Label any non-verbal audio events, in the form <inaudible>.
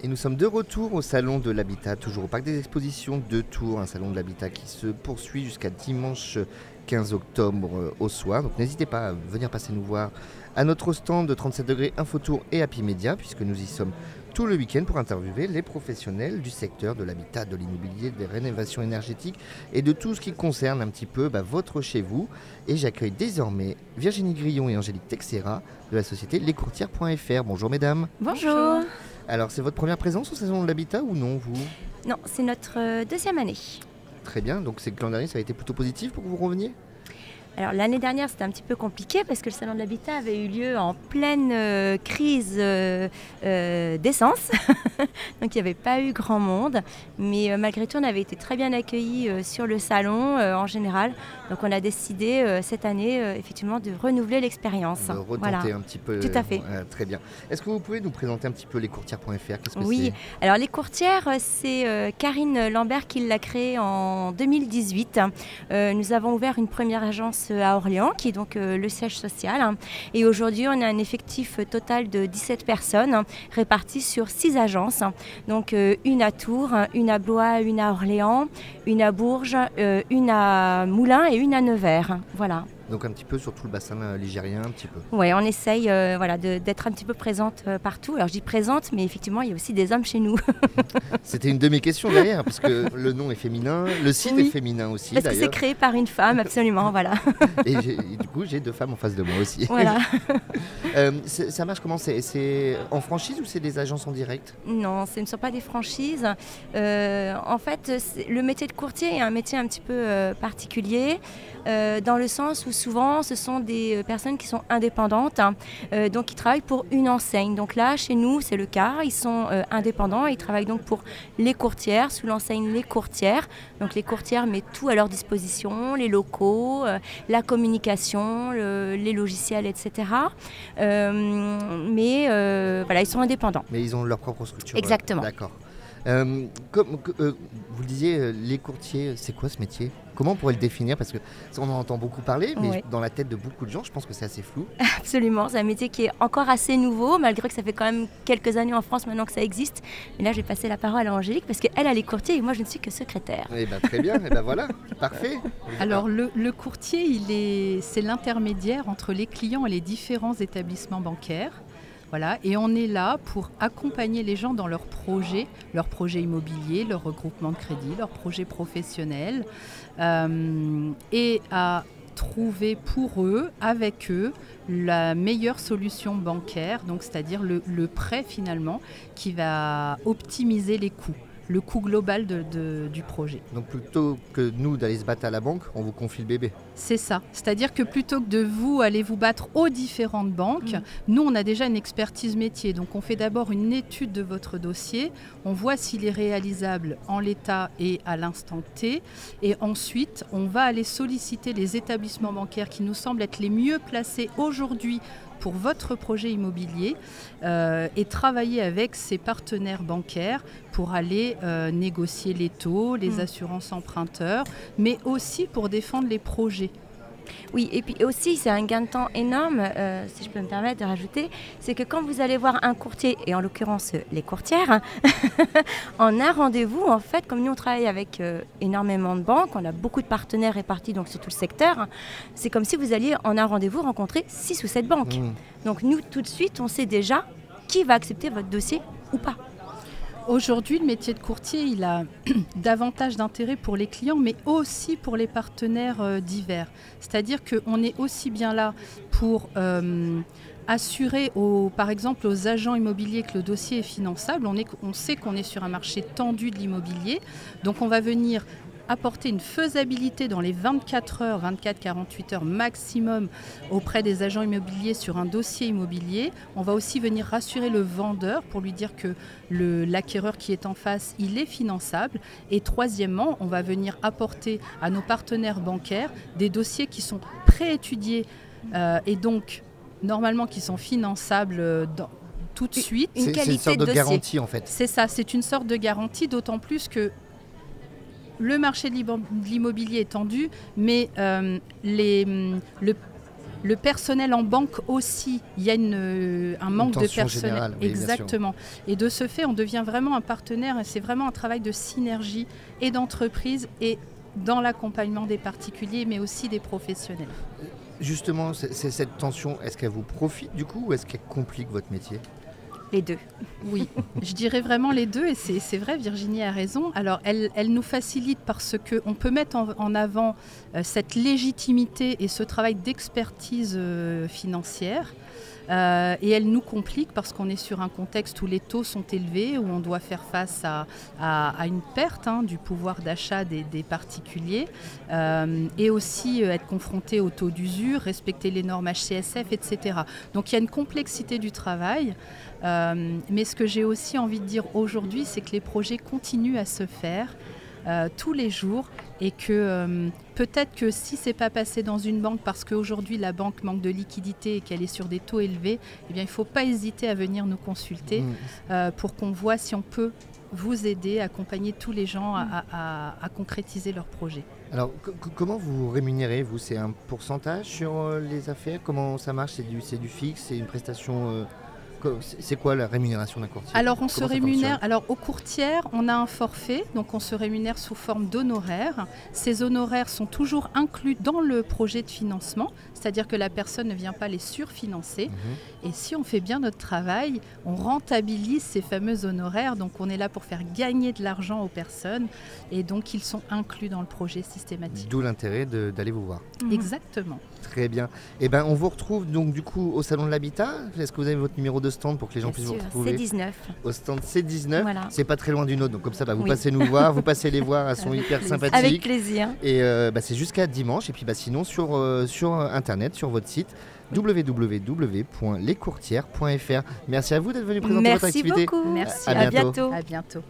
Et nous sommes de retour au Salon de l'Habitat, toujours au Parc des Expositions de Tours, un Salon de l'Habitat qui se poursuit jusqu'à dimanche 15 octobre euh, au soir. Donc n'hésitez pas à venir passer nous voir à notre stand de 37 degrés Infotour et Happy Media, puisque nous y sommes tout le week-end pour interviewer les professionnels du secteur de l'habitat, de l'immobilier, des rénovations énergétiques et de tout ce qui concerne un petit peu bah, votre chez vous. Et j'accueille désormais Virginie Grillon et Angélique Texera de la société lescourtières.fr. Bonjour mesdames. Bonjour. Alors c'est votre première présence au Salon de l'Habitat ou non vous? Non, c'est notre euh, deuxième année. Très bien, donc c'est que l'an dernier ça a été plutôt positif pour que vous reveniez? Alors l'année dernière c'était un petit peu compliqué parce que le salon de l'habitat avait eu lieu en pleine euh, crise euh, euh, d'essence, <laughs> donc il n'y avait pas eu grand monde, mais malgré tout on avait été très bien accueillis sur le salon en général, donc on a décidé cette année effectivement de renouveler l'expérience. De retenter un petit peu. Tout à fait. très bien. Est-ce que vous pouvez nous présenter un petit peu lescourtières.fr Oui, alors les courtières c'est Karine Lambert qui l'a créé en 2018. nous avons ouvert une première agence à Orléans, qui est donc euh, le siège social. Et aujourd'hui, on a un effectif total de 17 personnes réparties sur 6 agences. Donc euh, une à Tours, une à Blois, une à Orléans, une à Bourges, euh, une à Moulins et une à Nevers. Voilà. Donc un petit peu sur tout le bassin euh, ligérien, un petit peu. Oui, on essaye euh, voilà, d'être un petit peu présente euh, partout. Alors je dis présente, mais effectivement, il y a aussi des hommes chez nous. <laughs> C'était une de mes questions derrière, parce que <laughs> le nom est féminin, le site est féminin aussi. Parce que c'est créé par une femme, absolument, voilà. <laughs> Et, du coup, j'ai deux femmes en face de moi aussi. Voilà. ça marche comment? C'est en franchise ou c'est des agences en direct? Non, ce ne sont pas des franchises. en fait, le métier de courtier est un métier un petit peu particulier, dans le sens où souvent, ce sont des euh, personnes qui sont indépendantes, hein, euh, donc qui travaillent pour une enseigne. Donc là, chez nous, c'est le cas. Ils sont euh, indépendants ils travaillent donc pour les courtières, sous l'enseigne Les Courtières. Donc les courtières mettent tout à leur disposition, les locaux, la communication, les logiciels, etc. mais voilà, ils sont indépendants. Mais ils ont leur propre structure. Exactement. D'accord. comme, vous le disiez, les courtiers, c'est quoi ce métier? Comment on pourrait le définir Parce que on en entend beaucoup parler, mais dans la tête de beaucoup de gens, je pense que c'est assez flou. <laughs> Absolument, c'est un métier qui est encore assez nouveau, malgré que ça fait quand même quelques années en France maintenant que ça existe. Mais là, j'ai passé la parole à Angélique parce qu'elle a les courtiers et moi, je ne suis que secrétaire. Eh ben, très bien, et eh ben voilà, <laughs> parfait. Alors, le, le courtier, il est, c'est l'intermédiaire entre les clients et les différents établissements bancaires. Voilà, et on est là pour accompagner les gens dans leurs projets, leurs projets immobiliers, leur regroupement de crédit, leurs projets professionnels, euh, et à trouver pour eux, avec eux, la meilleure solution bancaire, donc c'est-à-dire le prêt finalement qui va optimiser les coûts le coût global du projet. Donc plutôt que nous d'aller se battre à la banque, on vous confie le bébé. C'est ça. C'est-à-dire que plutôt que de vous aller vous battre aux différentes banques, mm. nous on a déjà une expertise métier. Donc on fait d'abord une étude de votre dossier, on voit s'il est réalisable en l'état et à l'instant T, et ensuite on va aller solliciter les établissements bancaires qui nous semblent être les mieux placés aujourd'hui pour votre projet immobilier euh, et travailler avec ses partenaires bancaires pour aller euh, négocier les taux, les mmh. assurances emprunteurs, mais aussi pour défendre les projets. Oui, et puis aussi, c'est un gain de temps énorme, euh, si je peux me permettre de rajouter, c'est que quand vous allez voir un courtier, et en l'occurrence les courtières, <laughs> en un rendez-vous, en fait, comme nous on travaille avec euh, énormément de banques, on a beaucoup de partenaires répartis donc sur tout le secteur, c'est comme si vous alliez en un rendez-vous rencontrer six ou sept banques. Mmh. Donc nous, tout de suite, on sait déjà qui va accepter votre dossier ou pas. Aujourd'hui, le métier de courtier, il a <clears throat> davantage d'intérêt pour les clients, mais aussi pour les partenaires euh, divers. C'est-à-dire qu'on est aussi bien là pour euh, assurer, par exemple, aux agents immobiliers que le dossier est finançable. On, on sait qu'on est sur un marché tendu de l'immobilier, donc on va venir apporter une faisabilité dans les 24 heures, 24-48 heures maximum auprès des agents immobiliers sur un dossier immobilier. On va aussi venir rassurer le vendeur pour lui dire que l'acquéreur qui est en face, il est finançable. Et troisièmement, on va venir apporter à nos partenaires bancaires des dossiers qui sont préétudiés euh, et donc normalement qui sont finançables euh, tout de suite. Une qualité une sorte de garantie en fait. C'est ça, c'est une sorte de garantie, d'autant plus que le marché de l'immobilier est tendu, mais euh, les, le Le personnel en banque aussi, il y a une, un manque de personnel. Générale, oui, Exactement. Et de ce fait, on devient vraiment un partenaire. C'est vraiment un travail de synergie et d'entreprise et dans l'accompagnement des particuliers, mais aussi des professionnels. Justement, c'est cette tension, est-ce qu'elle vous profite du coup ou est-ce qu'elle complique votre métier? Les deux. <laughs> Oui, je dirais vraiment les deux et c'est vrai, Virginie a raison. Alors, elle, nous facilite parce qu'on peut mettre en, avant euh, cette légitimité et ce travail d'expertise euh, financière. Euh, et elle nous complique parce qu'on est sur un contexte où les taux sont élevés, où on doit faire face à, une perte hein, du pouvoir d'achat des, particuliers euh, et aussi euh, être confronté aux taux d'usure, respecter les normes HCSF, etc. Donc il y a une complexité du travail. mais ce que j'ai aussi envie de dire aujourd'hui, c'est que les projets continuent à se faire. Euh, tous les jours et que euh, peut-être que si c'est pas passé dans une banque parce qu'aujourd'hui la banque manque de liquidité et qu'elle est sur des taux élevés, eh bien il ne faut pas hésiter à venir nous consulter mmh. euh, pour qu'on voit si on peut vous aider, accompagner tous les gens à, concrétiser leurs projets. Alors, comment vous rémunérez, vous? C'est un pourcentage sur les affaires? Comment ça marche? C'est du, du fixe? C'est une prestation c'est quoi la rémunération d'un courtier? Alors on se rémunère. Alors aux courtières, on a un forfait, donc on se rémunère sous forme d'honoraires. Ces honoraires sont toujours inclus dans le projet de financement, c'est-à-dire que la personne ne vient pas les surfinancer. Mhm. Et si on fait bien notre travail, on rentabilise ces fameux honoraires. Donc on est là pour faire gagner de l'argent aux personnes, et donc ils sont inclus dans le projet systématique. D'où l'intérêt d'aller vous voir. Exactement. Très bien. Et eh ben on vous retrouve donc du coup au salon de l'habitat. Est-ce que vous avez votre numéro de stand pour que les gens puissent vous retrouver C19. Au stand C19. C'est pas très loin d'une autre, donc comme ça, bah, vous passez nous voir, vous <laughs> passez les voir, elles sont hyper sympathiques. Avec plaisir. Et euh, bah, c'est jusqu'à dimanche. Et puis bah, sinon, sur, euh, sur internet, sur votre site www.lescourtières.fr. Merci à vous d'être venu présenter votre activité. Merci beaucoup. Merci. À, bientôt. À bientôt.